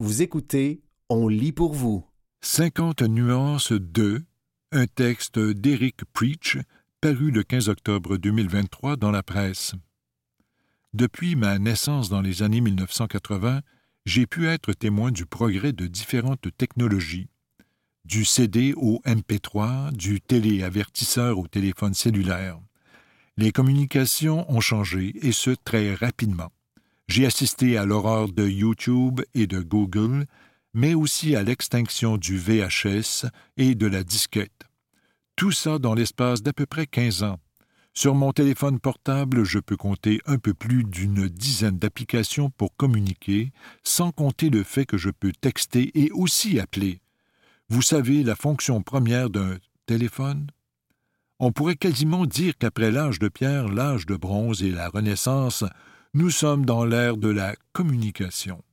Vous écoutez On lit pour vous. 50 nuances de un texte d'Eric Preach paru le 15 octobre 2023 dans la presse. Depuis ma naissance dans les années 1980, j'ai pu être témoin du progrès de différentes technologies, du CD au MP3, du téléavertisseur au téléphone cellulaire. Les communications ont changé, et ce très rapidement. J'ai assisté à l'aurore de YouTube et de Google, mais aussi à l'extinction du VHS et de la disquette. Tout ça dans l'espace d'à peu près 15 ans. Sur mon téléphone portable, je peux compter un peu plus d'une dizaine d'applications pour communiquer, sans compter le fait que je peux texter et aussi appeler. Vous savez la fonction première d'un téléphone? On pourrait quasiment dire qu'après l'âge de pierre, l'âge de bronze et la Renaissance, nous sommes dans l'ère de la communication.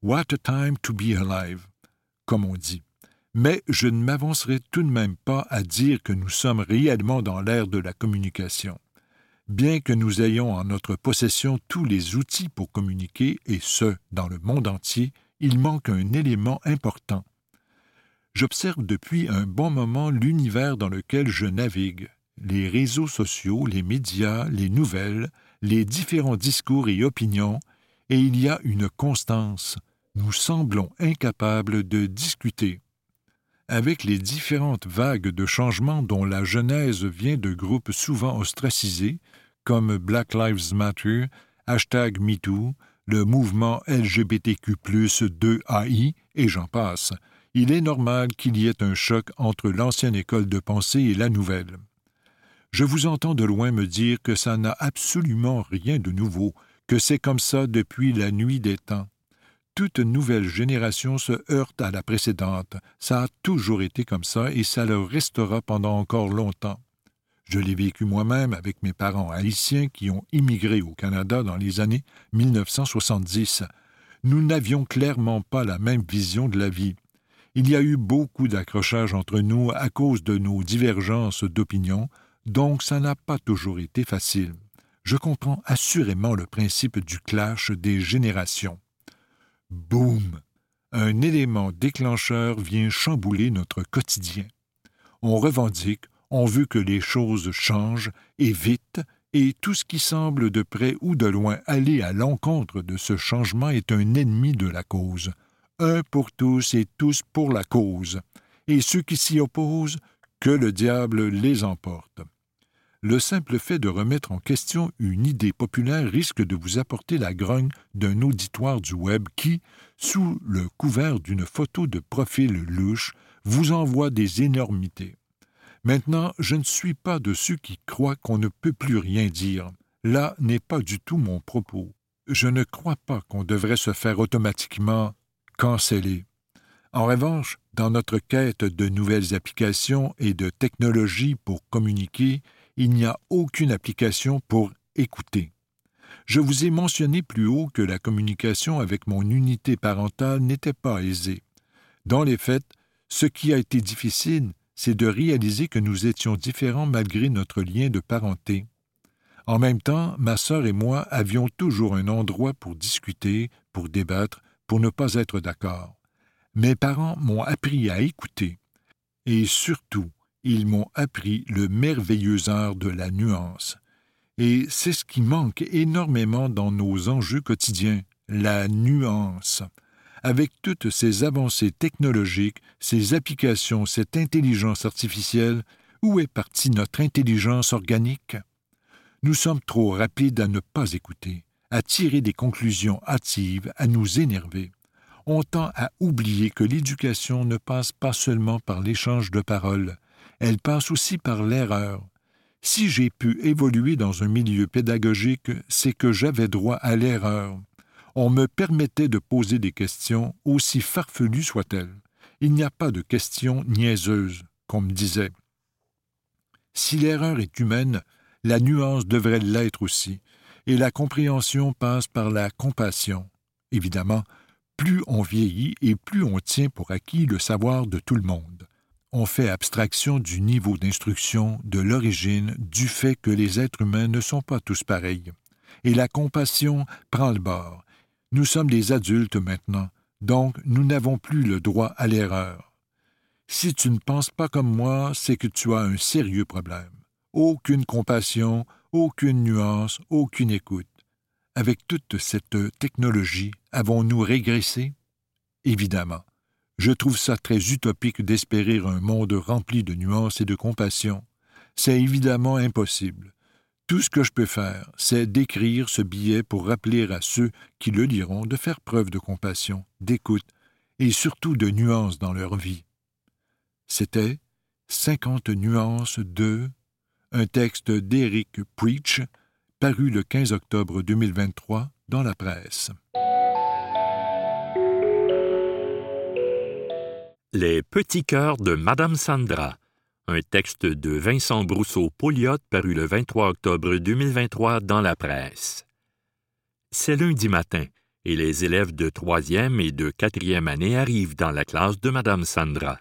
What a time to be alive, comme on dit mais je ne m'avancerai tout de même pas à dire que nous sommes réellement dans l'ère de la communication. Bien que nous ayons en notre possession tous les outils pour communiquer, et ce, dans le monde entier, il manque un élément important. J'observe depuis un bon moment l'univers dans lequel je navigue, les réseaux sociaux, les médias, les nouvelles, les différents discours et opinions, et il y a une constance. Nous semblons incapables de discuter avec les différentes vagues de changements dont la genèse vient de groupes souvent ostracisés, comme Black Lives Matter, hashtag MeToo, le mouvement LGBTQ2AI, et j'en passe, il est normal qu'il y ait un choc entre l'ancienne école de pensée et la nouvelle. Je vous entends de loin me dire que ça n'a absolument rien de nouveau, que c'est comme ça depuis la nuit des temps toute nouvelle génération se heurte à la précédente. Ça a toujours été comme ça et ça le restera pendant encore longtemps. Je l'ai vécu moi-même avec mes parents haïtiens qui ont immigré au Canada dans les années 1970. Nous n'avions clairement pas la même vision de la vie. Il y a eu beaucoup d'accrochages entre nous à cause de nos divergences d'opinion, donc ça n'a pas toujours été facile. Je comprends assurément le principe du clash des générations. Boum! Un élément déclencheur vient chambouler notre quotidien. On revendique, on veut que les choses changent, et vite, et tout ce qui semble de près ou de loin aller à l'encontre de ce changement est un ennemi de la cause. Un pour tous et tous pour la cause. Et ceux qui s'y opposent, que le diable les emporte le simple fait de remettre en question une idée populaire risque de vous apporter la grogne d'un auditoire du web qui, sous le couvert d'une photo de profil louche, vous envoie des énormités. Maintenant, je ne suis pas de ceux qui croient qu'on ne peut plus rien dire. Là n'est pas du tout mon propos. Je ne crois pas qu'on devrait se faire automatiquement canceller. En revanche, dans notre quête de nouvelles applications et de technologies pour communiquer, il n'y a aucune application pour écouter. Je vous ai mentionné plus haut que la communication avec mon unité parentale n'était pas aisée. Dans les faits, ce qui a été difficile, c'est de réaliser que nous étions différents malgré notre lien de parenté. En même temps, ma sœur et moi avions toujours un endroit pour discuter, pour débattre, pour ne pas être d'accord. Mes parents m'ont appris à écouter, et surtout ils m'ont appris le merveilleux art de la nuance. Et c'est ce qui manque énormément dans nos enjeux quotidiens, la nuance. Avec toutes ces avancées technologiques, ces applications, cette intelligence artificielle, où est partie notre intelligence organique? Nous sommes trop rapides à ne pas écouter, à tirer des conclusions hâtives, à nous énerver. On tend à oublier que l'éducation ne passe pas seulement par l'échange de paroles, elle passe aussi par l'erreur. Si j'ai pu évoluer dans un milieu pédagogique, c'est que j'avais droit à l'erreur. On me permettait de poser des questions, aussi farfelues soient-elles. Il n'y a pas de questions niaiseuses, qu'on me disait. Si l'erreur est humaine, la nuance devrait l'être aussi, et la compréhension passe par la compassion. Évidemment, plus on vieillit et plus on tient pour acquis le savoir de tout le monde on fait abstraction du niveau d'instruction, de l'origine, du fait que les êtres humains ne sont pas tous pareils. Et la compassion prend le bord. Nous sommes des adultes maintenant. Donc, nous n'avons plus le droit à l'erreur. Si tu ne penses pas comme moi, c'est que tu as un sérieux problème. Aucune compassion, aucune nuance, aucune écoute. Avec toute cette technologie, avons-nous régressé? Évidemment. Je trouve ça très utopique d'espérer un monde rempli de nuances et de compassion. C'est évidemment impossible. Tout ce que je peux faire, c'est d'écrire ce billet pour rappeler à ceux qui le liront de faire preuve de compassion, d'écoute et surtout de nuances dans leur vie. C'était Cinquante nuances de un texte d'Eric Preach, paru le 15 octobre 2023 dans la presse. Les petits cœurs de Madame Sandra, un texte de Vincent Brousseau-Pouliot paru le 23 octobre 2023 dans la presse. C'est lundi matin et les élèves de troisième et de quatrième année arrivent dans la classe de Madame Sandra.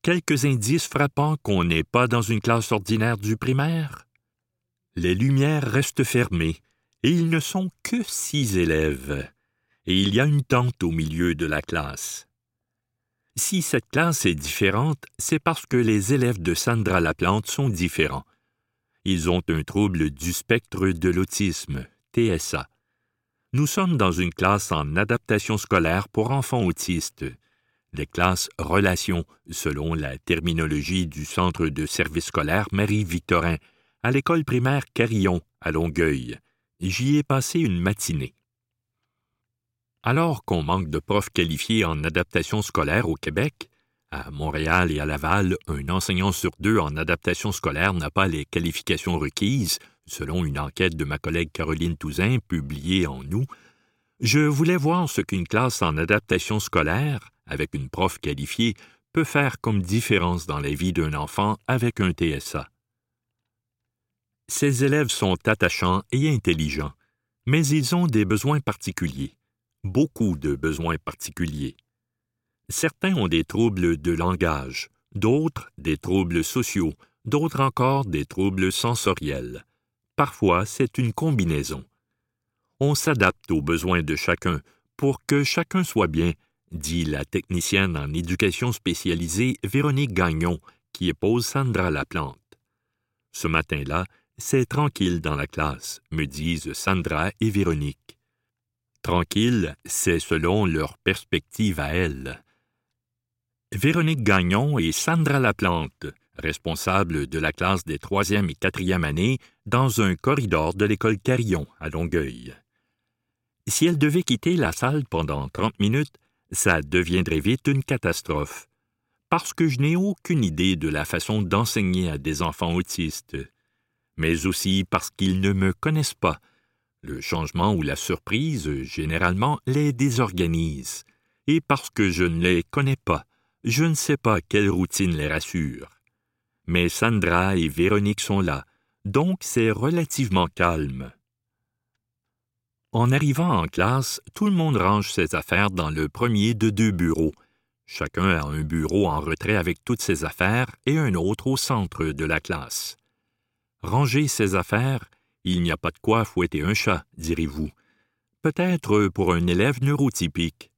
Quelques indices frappants qu'on n'est pas dans une classe ordinaire du primaire? Les lumières restent fermées et ils ne sont que six élèves. Et il y a une tente au milieu de la classe. Si cette classe est différente, c'est parce que les élèves de Sandra Laplante sont différents. Ils ont un trouble du spectre de l'autisme, TSA. Nous sommes dans une classe en adaptation scolaire pour enfants autistes. Les classes relations, selon la terminologie du Centre de service scolaire Marie-Victorin, à l'école primaire Carillon, à Longueuil. J'y ai passé une matinée. Alors qu'on manque de profs qualifiés en adaptation scolaire au Québec, à Montréal et à Laval, un enseignant sur deux en adaptation scolaire n'a pas les qualifications requises, selon une enquête de ma collègue Caroline Touzin publiée en août, je voulais voir ce qu'une classe en adaptation scolaire, avec une prof qualifiée, peut faire comme différence dans la vie d'un enfant avec un TSA. Ces élèves sont attachants et intelligents, mais ils ont des besoins particuliers beaucoup de besoins particuliers. Certains ont des troubles de langage, d'autres des troubles sociaux, d'autres encore des troubles sensoriels. Parfois, c'est une combinaison. On s'adapte aux besoins de chacun pour que chacun soit bien, dit la technicienne en éducation spécialisée Véronique Gagnon, qui épouse Sandra Laplante. Ce matin-là, c'est tranquille dans la classe, me disent Sandra et Véronique. Tranquille, c'est selon leur perspective à elles. Véronique Gagnon et Sandra Laplante, responsables de la classe des troisième et quatrième années, dans un corridor de l'école Carillon à Longueuil. Si elles devaient quitter la salle pendant trente minutes, ça deviendrait vite une catastrophe, parce que je n'ai aucune idée de la façon d'enseigner à des enfants autistes, mais aussi parce qu'ils ne me connaissent pas le changement ou la surprise, généralement, les désorganise. Et parce que je ne les connais pas, je ne sais pas quelle routine les rassure. Mais Sandra et Véronique sont là, donc c'est relativement calme. En arrivant en classe, tout le monde range ses affaires dans le premier de deux bureaux. Chacun a un bureau en retrait avec toutes ses affaires et un autre au centre de la classe. Ranger ses affaires, il n'y a pas de quoi fouetter un chat, direz-vous. Peut-être pour un élève neurotypique.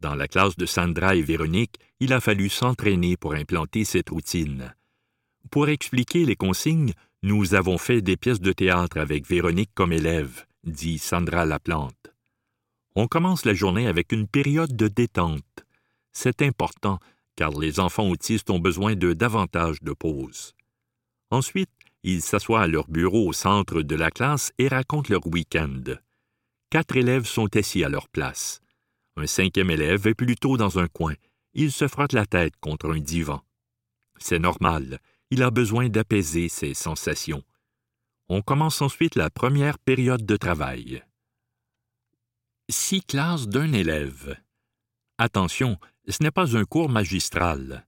Dans la classe de Sandra et Véronique, il a fallu s'entraîner pour implanter cette routine. Pour expliquer les consignes, nous avons fait des pièces de théâtre avec Véronique comme élève, dit Sandra Laplante. On commence la journée avec une période de détente. C'est important, car les enfants autistes ont besoin de davantage de pauses. Ensuite, ils s'assoient à leur bureau au centre de la classe et racontent leur week-end. Quatre élèves sont assis à leur place. Un cinquième élève est plutôt dans un coin. Il se frotte la tête contre un divan. C'est normal, il a besoin d'apaiser ses sensations. On commence ensuite la première période de travail. Six classes d'un élève. Attention, ce n'est pas un cours magistral.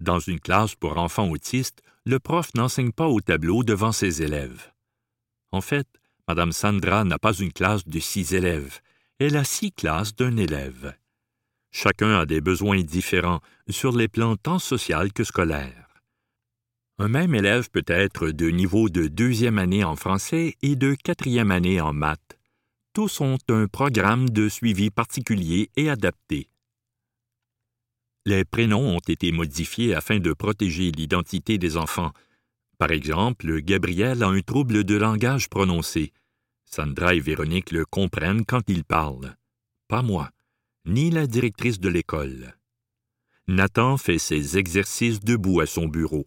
Dans une classe pour enfants autistes, le prof n'enseigne pas au tableau devant ses élèves. En fait, Mme Sandra n'a pas une classe de six élèves, elle a six classes d'un élève. Chacun a des besoins différents sur les plans tant social que scolaire. Un même élève peut être de niveau de deuxième année en français et de quatrième année en maths. Tous ont un programme de suivi particulier et adapté. Les prénoms ont été modifiés afin de protéger l'identité des enfants. Par exemple, Gabriel a un trouble de langage prononcé. Sandra et Véronique le comprennent quand il parle. Pas moi, ni la directrice de l'école. Nathan fait ses exercices debout à son bureau.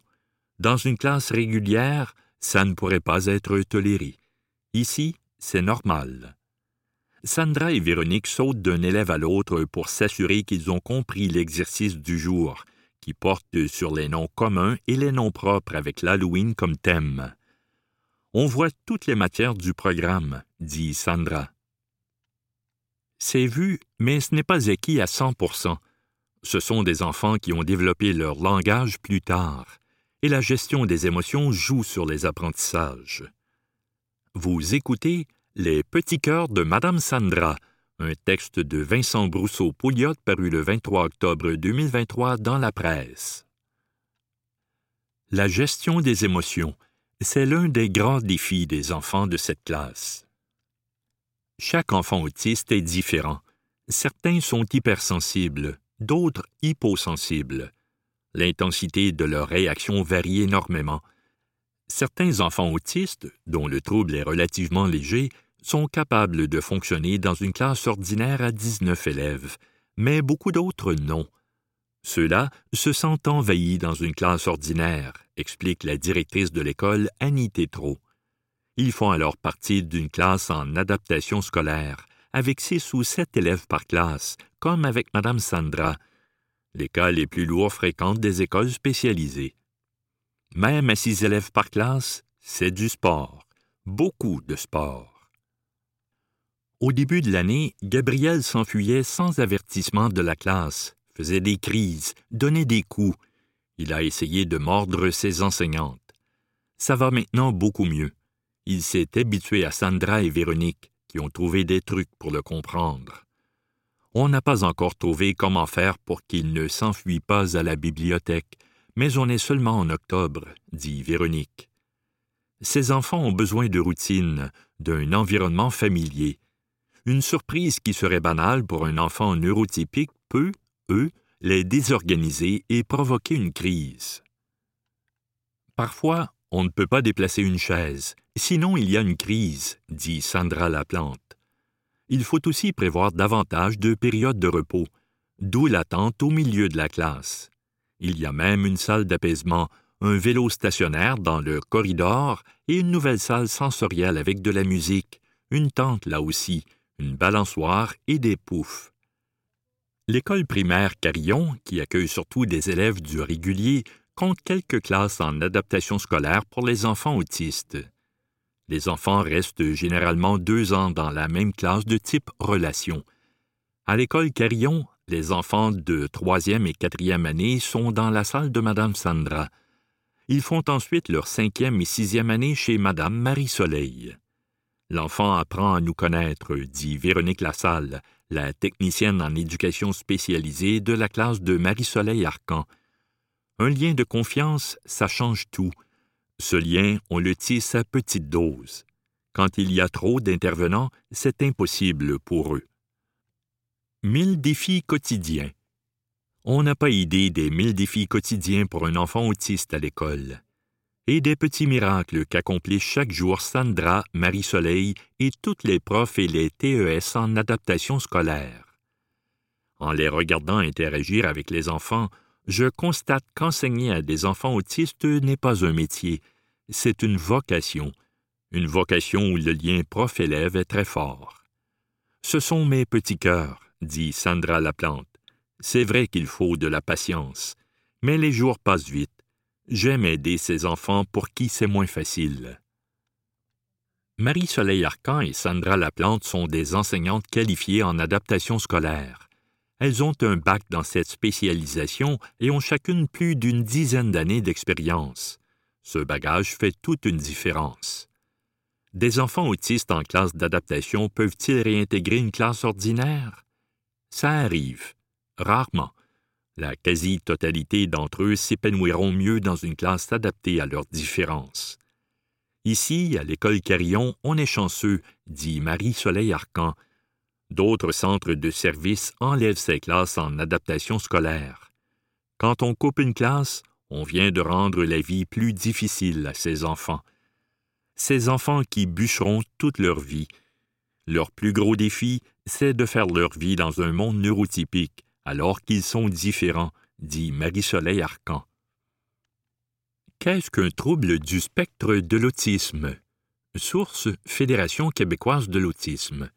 Dans une classe régulière, ça ne pourrait pas être toléré. Ici, c'est normal. Sandra et Véronique sautent d'un élève à l'autre pour s'assurer qu'ils ont compris l'exercice du jour, qui porte sur les noms communs et les noms propres avec l'Halloween comme thème. On voit toutes les matières du programme, dit Sandra. C'est vu, mais ce n'est pas acquis à 100% Ce sont des enfants qui ont développé leur langage plus tard, et la gestion des émotions joue sur les apprentissages. Vous écoutez Les petits cœurs de Madame Sandra, un texte de Vincent Brousseau-Pouliot paru le 23 octobre 2023 dans la presse. La gestion des émotions, c'est l'un des grands défis des enfants de cette classe. Chaque enfant autiste est différent. Certains sont hypersensibles, d'autres hyposensibles. L'intensité de leur réaction varie énormément. Certains enfants autistes, dont le trouble est relativement léger, sont capables de fonctionner dans une classe ordinaire à 19 élèves, mais beaucoup d'autres non. Ceux-là se sentent envahis dans une classe ordinaire, explique la directrice de l'école Annie Tétrault. Ils font alors partie d'une classe en adaptation scolaire, avec six ou sept élèves par classe, comme avec Madame Sandra. Les cas les plus lourds fréquentent des écoles spécialisées. Même à six élèves par classe, c'est du sport, beaucoup de sport. Au début de l'année, Gabriel s'enfuyait sans avertissement de la classe, faisait des crises, donnait des coups. Il a essayé de mordre ses enseignantes. Ça va maintenant beaucoup mieux. Il s'est habitué à Sandra et Véronique, qui ont trouvé des trucs pour le comprendre. On n'a pas encore trouvé comment faire pour qu'il ne s'enfuit pas à la bibliothèque, mais on est seulement en octobre, dit Véronique. Ces enfants ont besoin de routine, d'un environnement familier. Une surprise qui serait banale pour un enfant neurotypique peut, eux, les désorganiser et provoquer une crise. Parfois, on ne peut pas déplacer une chaise, sinon il y a une crise, dit Sandra Laplante. Il faut aussi prévoir davantage de périodes de repos, d'où l'attente au milieu de la classe. Il y a même une salle d'apaisement, un vélo stationnaire dans le corridor et une nouvelle salle sensorielle avec de la musique, une tente là aussi, une balançoire et des poufs. L'école primaire Carillon, qui accueille surtout des élèves du régulier, compte quelques classes en adaptation scolaire pour les enfants autistes. Les enfants restent généralement deux ans dans la même classe de type relation. À l'école Carillon, les enfants de troisième et quatrième année sont dans la salle de Madame Sandra. Ils font ensuite leur cinquième et sixième année chez Madame Marie-Soleil. L'enfant apprend à nous connaître, dit Véronique Lassalle, la technicienne en éducation spécialisée de la classe de Marie-Soleil Arcan. Un lien de confiance, ça change tout. Ce lien, on le tisse à petite dose. Quand il y a trop d'intervenants, c'est impossible pour eux. Mille défis quotidiens. On n'a pas idée des mille défis quotidiens pour un enfant autiste à l'école et des petits miracles qu'accomplissent chaque jour Sandra, Marie-Soleil et toutes les profs et les TES en adaptation scolaire. En les regardant interagir avec les enfants, je constate qu'enseigner à des enfants autistes n'est pas un métier, c'est une vocation, une vocation où le lien prof-élève est très fort. Ce sont mes petits cœurs, dit Sandra Laplante. C'est vrai qu'il faut de la patience, mais les jours passent vite J'aime aider ces enfants pour qui c'est moins facile. Marie-Soleil Arcan et Sandra Laplante sont des enseignantes qualifiées en adaptation scolaire. Elles ont un bac dans cette spécialisation et ont chacune plus d'une dizaine d'années d'expérience. Ce bagage fait toute une différence. Des enfants autistes en classe d'adaptation peuvent-ils réintégrer une classe ordinaire? Ça arrive, rarement, la quasi-totalité d'entre eux s'épanouiront mieux dans une classe adaptée à leurs différences. Ici, à l'école Carillon, on est chanceux, dit Marie-Soleil Arcan. D'autres centres de service enlèvent ces classes en adaptation scolaire. Quand on coupe une classe, on vient de rendre la vie plus difficile à ces enfants. Ces enfants qui bûcheront toute leur vie. Leur plus gros défi, c'est de faire leur vie dans un monde neurotypique, alors qu'ils sont différents, dit Marie-Soleil Arcan. Qu'est-ce qu'un trouble du spectre de l'autisme? Source Fédération québécoise de l'autisme.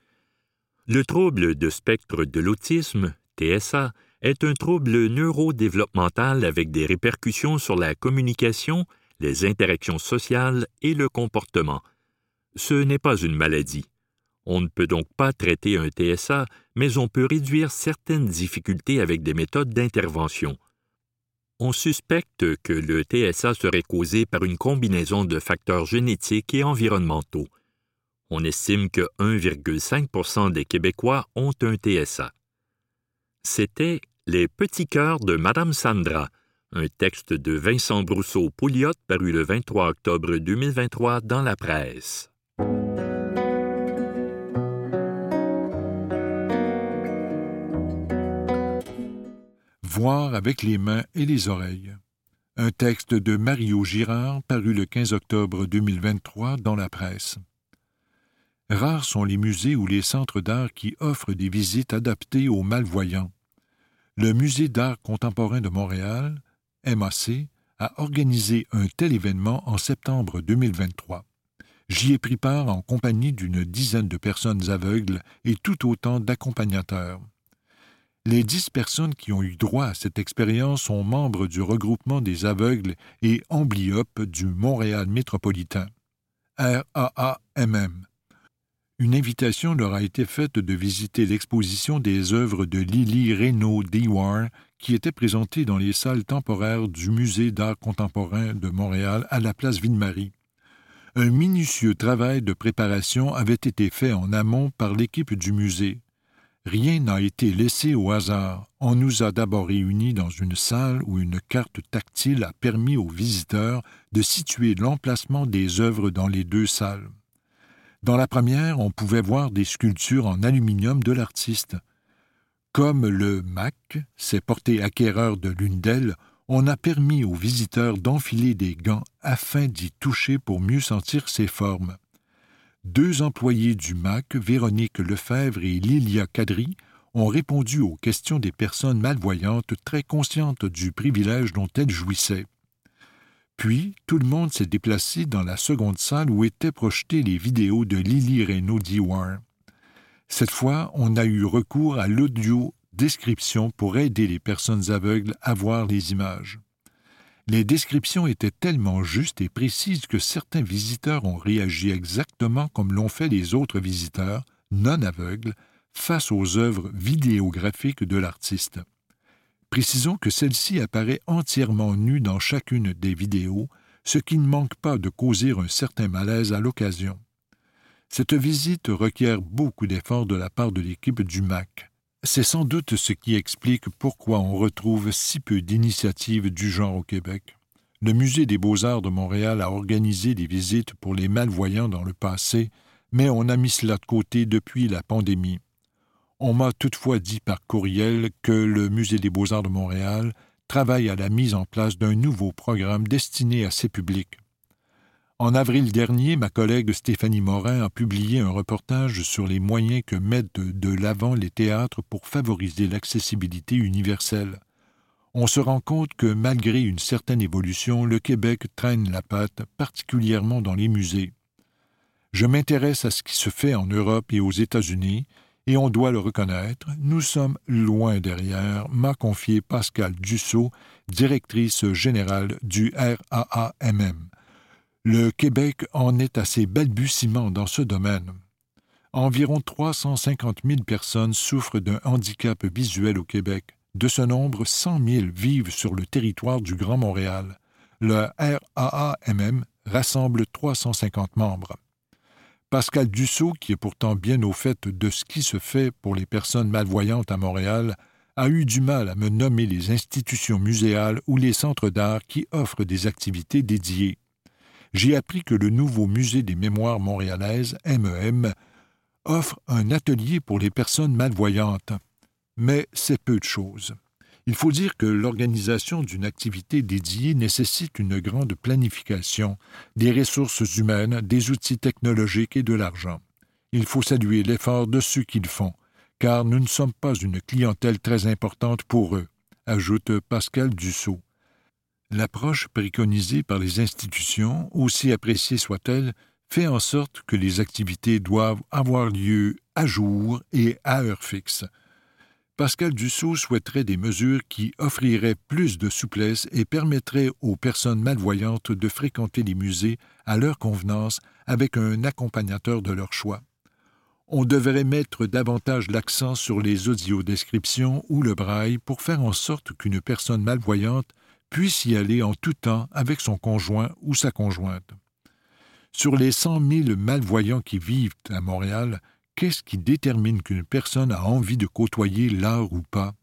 Le trouble de spectre de l'autisme, TSA, est un trouble neurodéveloppemental avec des répercussions sur la communication, les interactions sociales et le comportement. Ce n'est pas une maladie. On ne peut donc pas traiter un TSA, mais on peut réduire certaines difficultés avec des méthodes d'intervention. On suspecte que le TSA serait causé par une combinaison de facteurs génétiques et environnementaux. On estime que 1,5% des Québécois ont un TSA. C'était Les petits cœurs de Madame Sandra, un texte de Vincent Brousseau-Pouliot paru le 23 octobre 2023 dans la presse. Voir avec les mains et les oreilles. Un texte de Mario Girard paru le 15 octobre 2023 dans la presse. Rares sont les musées ou les centres d'art qui offrent des visites adaptées aux malvoyants. Le Musée d'art contemporain de Montréal, MAC, a organisé un tel événement en septembre 2023. J'y ai pris part en compagnie d'une dizaine de personnes aveugles et tout autant d'accompagnateurs. Les dix personnes qui ont eu droit à cette expérience sont membres du regroupement des aveugles et amblyopes du Montréal métropolitain, RAAMM. Une invitation leur a été faite de visiter l'exposition des œuvres de Lily Reynaud Dewar qui était présentée dans les salles temporaires du Musée d'art contemporain de Montréal à la place Ville-Marie. Un minutieux travail de préparation avait été fait en amont par l'équipe du musée. Rien n'a été laissé au hasard. On nous a d'abord réunis dans une salle où une carte tactile a permis aux visiteurs de situer l'emplacement des œuvres dans les deux salles. Dans la première, on pouvait voir des sculptures en aluminium de l'artiste. Comme le MAC s'est porté acquéreur de l'une d'elles, on a permis aux visiteurs d'enfiler des gants afin d'y toucher pour mieux sentir ses formes deux employés du MAC, Véronique Lefebvre et Lilia Cadry, ont répondu aux questions des personnes malvoyantes très conscientes du privilège dont elles jouissaient. Puis, tout le monde s'est déplacé dans la seconde salle où étaient projetées les vidéos de Lily Reynaud Dewar. Cette fois, on a eu recours à l'audio description pour aider les personnes aveugles à voir les images. Les descriptions étaient tellement justes et précises que certains visiteurs ont réagi exactement comme l'ont fait les autres visiteurs, non aveugles, face aux œuvres vidéographiques de l'artiste. Précisons que celle-ci apparaît entièrement nue dans chacune des vidéos, ce qui ne manque pas de causer un certain malaise à l'occasion. Cette visite requiert beaucoup d'efforts de la part de l'équipe du MAC. C'est sans doute ce qui explique pourquoi on retrouve si peu d'initiatives du genre au Québec. Le Musée des beaux-arts de Montréal a organisé des visites pour les malvoyants dans le passé, mais on a mis cela de côté depuis la pandémie. On m'a toutefois dit par courriel que le Musée des beaux-arts de Montréal travaille à la mise en place d'un nouveau programme destiné à ces publics. En avril dernier, ma collègue Stéphanie Morin a publié un reportage sur les moyens que mettent de l'avant les théâtres pour favoriser l'accessibilité universelle. On se rend compte que malgré une certaine évolution, le Québec traîne la patte, particulièrement dans les musées. Je m'intéresse à ce qui se fait en Europe et aux États-Unis, et on doit le reconnaître, nous sommes loin derrière, m'a confié Pascal Dussault, directrice générale du RAAMM. Le Québec en est à ses balbutiements dans ce domaine. Environ 350 000 personnes souffrent d'un handicap visuel au Québec. De ce nombre, 100 000 vivent sur le territoire du Grand Montréal. Le RAAMM rassemble 350 membres. Pascal Dussault, qui est pourtant bien au fait de ce qui se fait pour les personnes malvoyantes à Montréal, a eu du mal à me nommer les institutions muséales ou les centres d'art qui offrent des activités dédiées j'ai appris que le nouveau Musée des Mémoires montréalaises, MEM, offre un atelier pour les personnes malvoyantes. Mais c'est peu de choses. Il faut dire que l'organisation d'une activité dédiée nécessite une grande planification, des ressources humaines, des outils technologiques et de l'argent. Il faut saluer l'effort de ceux qui le font, car nous ne sommes pas une clientèle très importante pour eux, ajoute Pascal Dussault. L'approche préconisée par les institutions, aussi appréciée soit-elle, fait en sorte que les activités doivent avoir lieu à jour et à heure fixe. Pascal Dussault souhaiterait des mesures qui offriraient plus de souplesse et permettraient aux personnes malvoyantes de fréquenter les musées à leur convenance avec un accompagnateur de leur choix. On devrait mettre davantage l'accent sur les audiodescriptions ou le braille pour faire en sorte qu'une personne malvoyante puisse y aller en tout temps avec son conjoint ou sa conjointe. Sur les cent mille malvoyants qui vivent à Montréal, qu'est-ce qui détermine qu'une personne a envie de côtoyer l'art ou pas?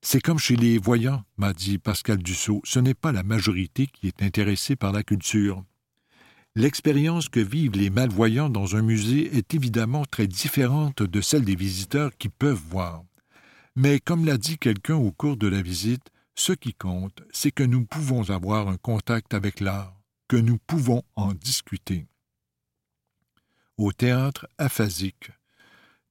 C'est comme chez les voyants, m'a dit Pascal Dussault, ce n'est pas la majorité qui est intéressée par la culture. L'expérience que vivent les malvoyants dans un musée est évidemment très différente de celle des visiteurs qui peuvent voir. Mais comme l'a dit quelqu'un au cours de la visite, ce qui compte, c'est que nous pouvons avoir un contact avec l'art, que nous pouvons en discuter. Au théâtre aphasique.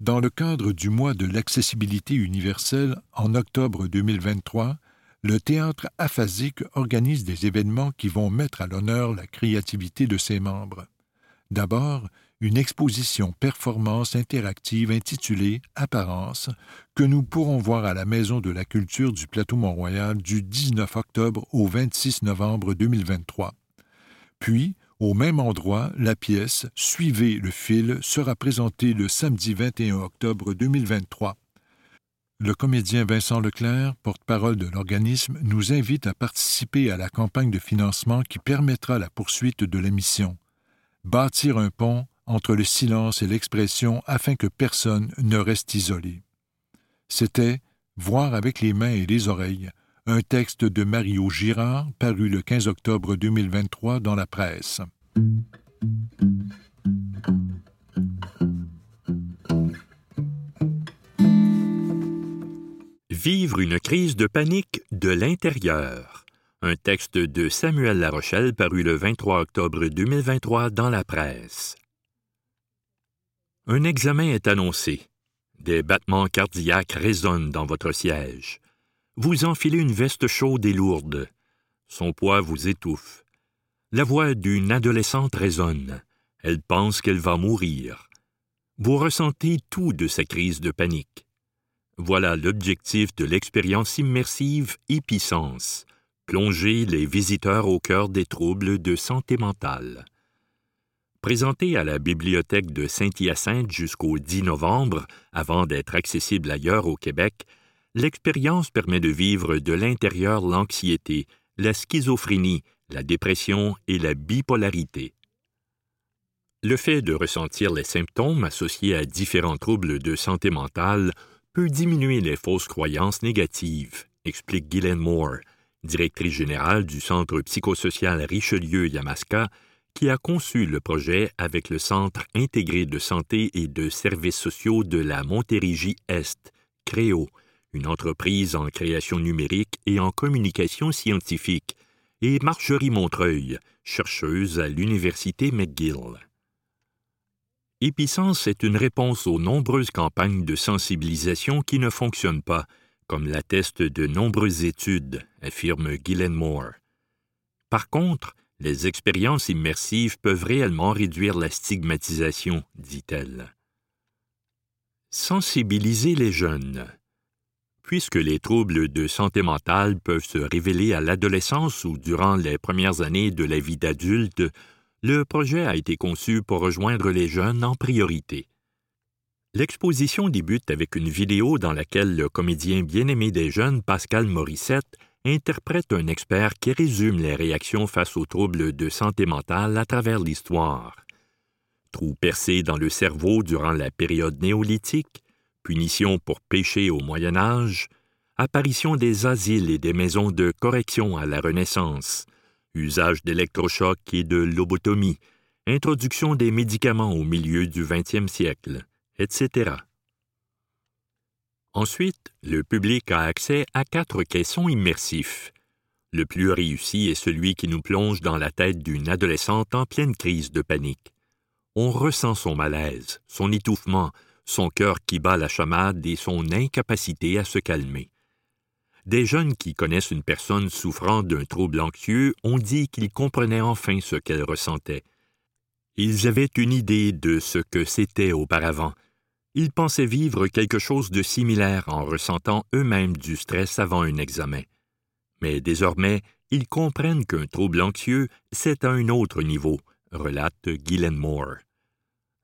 Dans le cadre du mois de l'accessibilité universelle en octobre 2023, le théâtre aphasique organise des événements qui vont mettre à l'honneur la créativité de ses membres. D'abord, une exposition performance interactive intitulée Apparence, que nous pourrons voir à la Maison de la Culture du Plateau Mont-Royal du 19 octobre au 26 novembre 2023. Puis, au même endroit, la pièce Suivez le fil sera présentée le samedi 21 octobre 2023. Le comédien Vincent Leclerc, porte-parole de l'organisme, nous invite à participer à la campagne de financement qui permettra la poursuite de la mission. Bâtir un pont entre le silence et l'expression afin que personne ne reste isolé. C'était Voir avec les mains et les oreilles, un texte de Mario Girard paru le 15 octobre 2023 dans la presse. Vivre une crise de panique de l'intérieur. Un texte de Samuel Larochelle paru le 23 octobre 2023 dans la presse. Un examen est annoncé. Des battements cardiaques résonnent dans votre siège. Vous enfilez une veste chaude et lourde. Son poids vous étouffe. La voix d'une adolescente résonne. Elle pense qu'elle va mourir. Vous ressentez tout de sa crise de panique. Voilà l'objectif de l'expérience immersive Épicence, plonger les visiteurs au cœur des troubles de santé mentale. Présenté à la bibliothèque de Saint-Hyacinthe jusqu'au 10 novembre, avant d'être accessible ailleurs au Québec, l'expérience permet de vivre de l'intérieur l'anxiété, la schizophrénie, la dépression et la bipolarité. Le fait de ressentir les symptômes associés à différents troubles de santé mentale peut diminuer les fausses croyances négatives, explique Guylaine Moore, directrice générale du Centre psychosocial Richelieu-Yamaska, qui a conçu le projet avec le Centre intégré de santé et de services sociaux de la Montérégie-Est, CREO, une entreprise en création numérique et en communication scientifique, et Marjorie Montreuil, chercheuse à l'Université McGill. Épicence est une réponse aux nombreuses campagnes de sensibilisation qui ne fonctionnent pas, comme l'attestent de nombreuses études, affirme Guylaine Moore. Par contre, les expériences immersives peuvent réellement réduire la stigmatisation, dit-elle. Sensibiliser les jeunes. Puisque les troubles de santé mentale peuvent se révéler à l'adolescence ou durant les premières années de la vie d'adulte, le projet a été conçu pour rejoindre les jeunes en priorité. L'exposition débute avec une vidéo dans laquelle le comédien bien-aimé des jeunes Pascal Morissette interprète un expert qui résume les réactions face aux troubles de santé mentale à travers l'histoire. Trous percés dans le cerveau durant la période néolithique, punition pour péché au Moyen Âge, apparition des asiles et des maisons de correction à la Renaissance, usage d'électrochocs et de lobotomie, introduction des médicaments au milieu du 20e siècle, etc. Ensuite, le public a accès à quatre caissons immersifs. Le plus réussi est celui qui nous plonge dans la tête d'une adolescente en pleine crise de panique. On ressent son malaise, son étouffement, son cœur qui bat la chamade et son incapacité à se calmer. Des jeunes qui connaissent une personne souffrant d'un trouble anxieux ont dit qu'ils comprenaient enfin ce qu'elle ressentait. Ils avaient une idée de ce que c'était auparavant. Ils pensaient vivre quelque chose de similaire en ressentant eux-mêmes du stress avant un examen. Mais désormais, ils comprennent qu'un trouble anxieux, c'est à un autre niveau, relate Gillen Moore.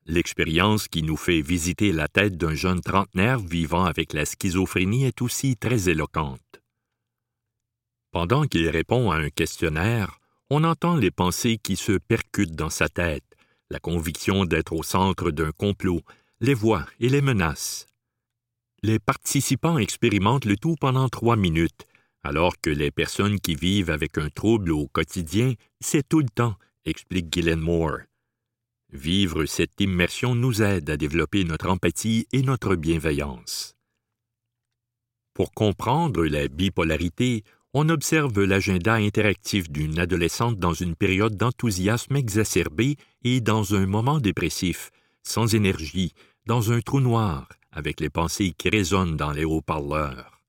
L'expérience qui nous fait visiter la tête d'un jeune trentenaire vivant avec la schizophrénie est aussi très éloquente. Pendant qu'il répond à un questionnaire, on entend les pensées qui se percutent dans sa tête, la conviction d'être au centre d'un complot, les voix et les menaces. Les participants expérimentent le tout pendant trois minutes, alors que les personnes qui vivent avec un trouble au quotidien, c'est tout le temps, explique Gillen Moore. Vivre cette immersion nous aide à développer notre empathie et notre bienveillance. Pour comprendre la bipolarité, on observe l'agenda interactif d'une adolescente dans une période d'enthousiasme exacerbé et dans un moment dépressif, sans énergie, dans un trou noir, avec les pensées qui résonnent dans les haut-parleurs.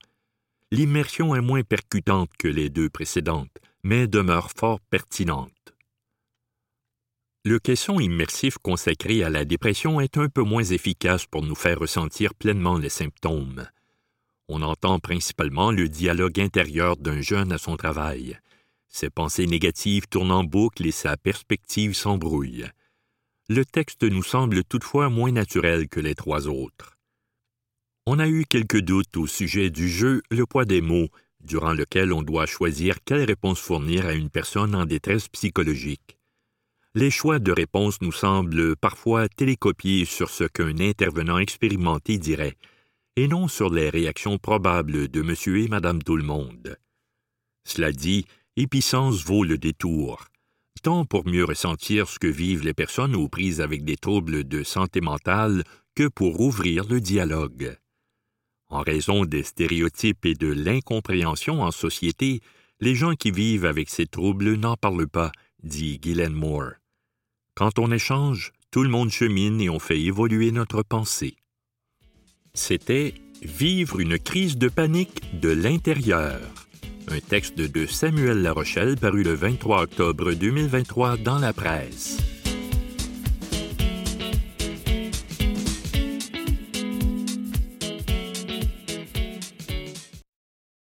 L'immersion est moins percutante que les deux précédentes, mais demeure fort pertinente. Le caisson immersif consacré à la dépression est un peu moins efficace pour nous faire ressentir pleinement les symptômes. On entend principalement le dialogue intérieur d'un jeune à son travail. Ses pensées négatives tournent en boucle et sa perspective s'embrouille. Le texte nous semble toutefois moins naturel que les trois autres. On a eu quelques doutes au sujet du jeu Le poids des mots, durant lequel on doit choisir quelle réponse fournir à une personne en détresse psychologique les choix de réponse nous semblent parfois télécopiés sur ce qu'un intervenant expérimenté dirait, et non sur les réactions probables de monsieur et madame tout le monde. Cela dit, Épicence vaut le détour, tant pour mieux ressentir ce que vivent les personnes aux prises avec des troubles de santé mentale que pour ouvrir le dialogue. En raison des stéréotypes et de l'incompréhension en société, les gens qui vivent avec ces troubles n'en parlent pas, dit Guylaine Moore. Quand on échange, tout le monde chemine et on fait évoluer notre pensée. C'était Vivre une crise de panique de l'intérieur. Un texte de Samuel Larochelle paru le 23 octobre 2023 dans la presse.